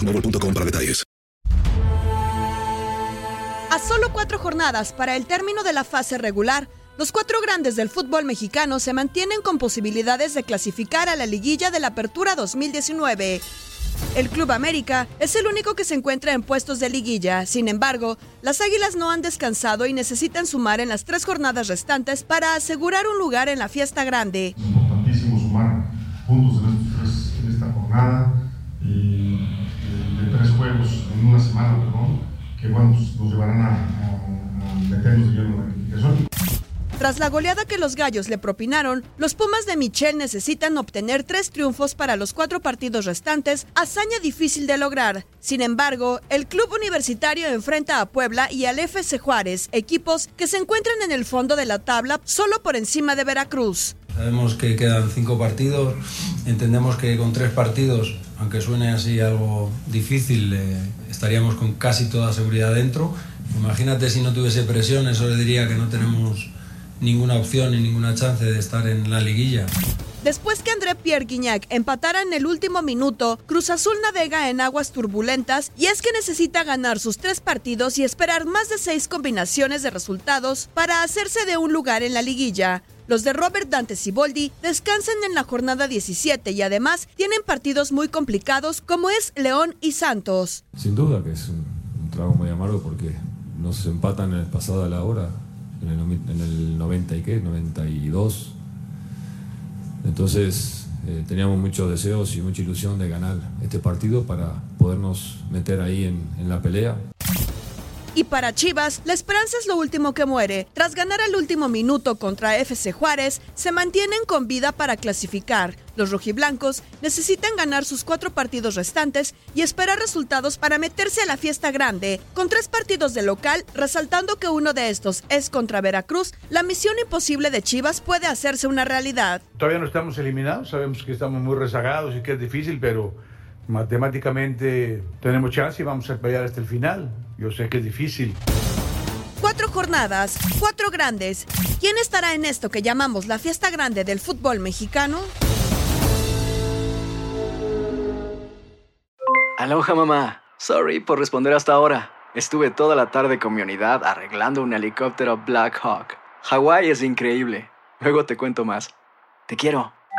boostmobile.com para detalles. A solo cuatro jornadas para el término de la fase regular, los cuatro grandes del fútbol mexicano se mantienen con posibilidades de clasificar a la liguilla de la Apertura 2019. El Club América es el único que se encuentra en puestos de liguilla, sin embargo, las Águilas no han descansado y necesitan sumar en las tres jornadas restantes para asegurar un lugar en la fiesta grande. Es importantísimo sumar puntos en, estos tres, en esta jornada en una semana, que bueno, pues, nos llevarán a, meternos de. Tras la goleada que los gallos le propinaron, los Pumas de Michel necesitan obtener tres triunfos para los cuatro partidos restantes, hazaña difícil de lograr. Sin embargo, el club universitario enfrenta a Puebla y al FC Juárez, equipos que se encuentran en el fondo de la tabla solo por encima de Veracruz. Sabemos que quedan cinco partidos, entendemos que con tres partidos, aunque suene así algo difícil, eh, estaríamos con casi toda seguridad dentro. Imagínate si no tuviese presión, eso le diría que no tenemos ninguna opción y ninguna chance de estar en la liguilla. Después que André Pierre Guignac empatara en el último minuto, Cruz Azul navega en aguas turbulentas y es que necesita ganar sus tres partidos y esperar más de seis combinaciones de resultados para hacerse de un lugar en la liguilla. Los de Robert Dante Siboldi descansan en la jornada 17 y además tienen partidos muy complicados como es León y Santos. Sin duda que es un, trago muy amargo porque nos empatan en el pasado a la hora, en el, en el 90 y qué, 92. Entonces eh, teníamos muchos deseos y mucha ilusión de ganar este partido para podernos meter ahí en, en la pelea. Y para Chivas, la esperanza es lo último que muere. Tras ganar al último minuto contra FC Juárez, se mantienen con vida para clasificar. Los rojiblancos necesitan ganar sus cuatro partidos restantes y esperar resultados para meterse a la fiesta grande. Con tres partidos de local, resaltando que uno de estos es contra Veracruz, la misión imposible de Chivas puede hacerse una realidad. Todavía no estamos eliminados, sabemos que estamos muy rezagados y que es difícil, pero matemáticamente tenemos chance y vamos a pelear hasta el final. Yo sé que es difícil. Cuatro jornadas, cuatro grandes. ¿Quién estará en esto que llamamos la fiesta grande del fútbol mexicano? Aloha mamá. Sorry por responder hasta ahora. Estuve toda la tarde con mi unidad arreglando un helicóptero Black Hawk. Hawái es increíble. Luego te cuento más. Te quiero.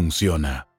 funciona.